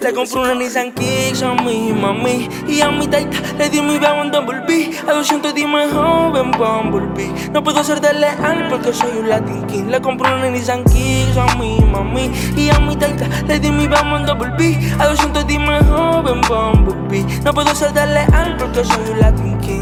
Te compré una Nissan Kicks a mi mami Y a mi taita le di mi bebé en Bumblebee. A 200 dime joven Bumblebee. No puedo ser de leal porque soy un Latin King. Le compré una Nissan Kicks a mi mami Y a mi taita le di mi bebé en Bumblebee. A 200 dime joven Bumblebee. No puedo ser de leal porque soy un Latin King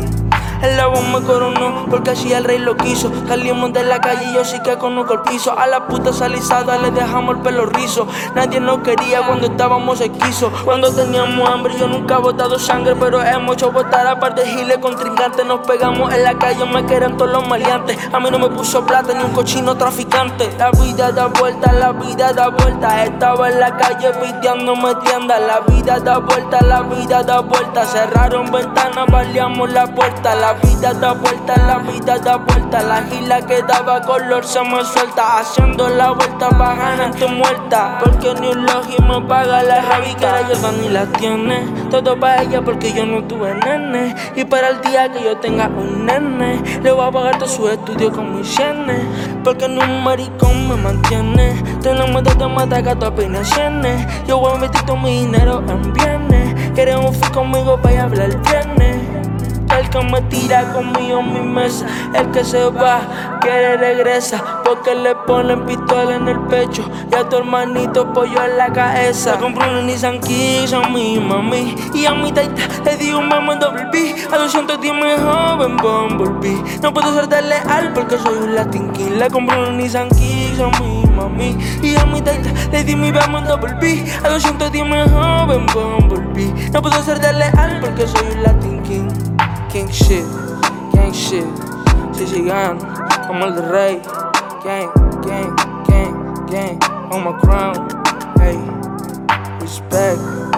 el lobo me coronó porque así el rey lo quiso. Salimos de la calle y yo sí que conozco el piso. A la puta salizada le dejamos el pelo rizo. Nadie nos quería cuando estábamos esquizos. Cuando teníamos hambre yo nunca he botado sangre, pero hemos hecho botar aparte giles con trincantes. Nos pegamos en la calle, me querían todos los maleantes. A mí no me puso plata ni un cochino traficante. La vida da vuelta, la vida da vuelta. Estaba en la calle piteándome tienda. La vida da vuelta, la vida da vuelta. Cerraron ventanas, baleamos la puerta. Vida da vuelta, la vida da vuelta. La gila que daba color se me suelta. Haciendo la vuelta pa' ganarte muerta. Porque ni un logi me paga la Javi que la ni la tiene. Todo pa' ella porque yo no tuve nene. Y para el día que yo tenga un nene, le voy a pagar todo su estudio con mis yenes. Porque ni un maricón me mantiene. Tenemos de mata gato apenas yenes. Yo voy a meter todo mi dinero en bienes. Queremos fui conmigo para hablar viernes. Que me tira conmigo en mi mesa, el que se va, quiere regresa, porque le ponen pistola en el pecho y a tu hermanito pollo en la cabeza. Le compré una Nissan Kicks a mi mami y a mi taita le di un mamo en doble B, a 210 me joven Bumblebee. No puedo ser de leal porque soy un Latin King. Le compré una Nissan Kicks a mi mami y a mi taita le di mi mamo en doble B, a 210 me joven Bumblebee. No puedo ser de leal porque soy un Latin King. King shit, gang shit. Gigi Gun, I'm el rey. Gang, gang, gang, gang. On my crown. Hey, respect.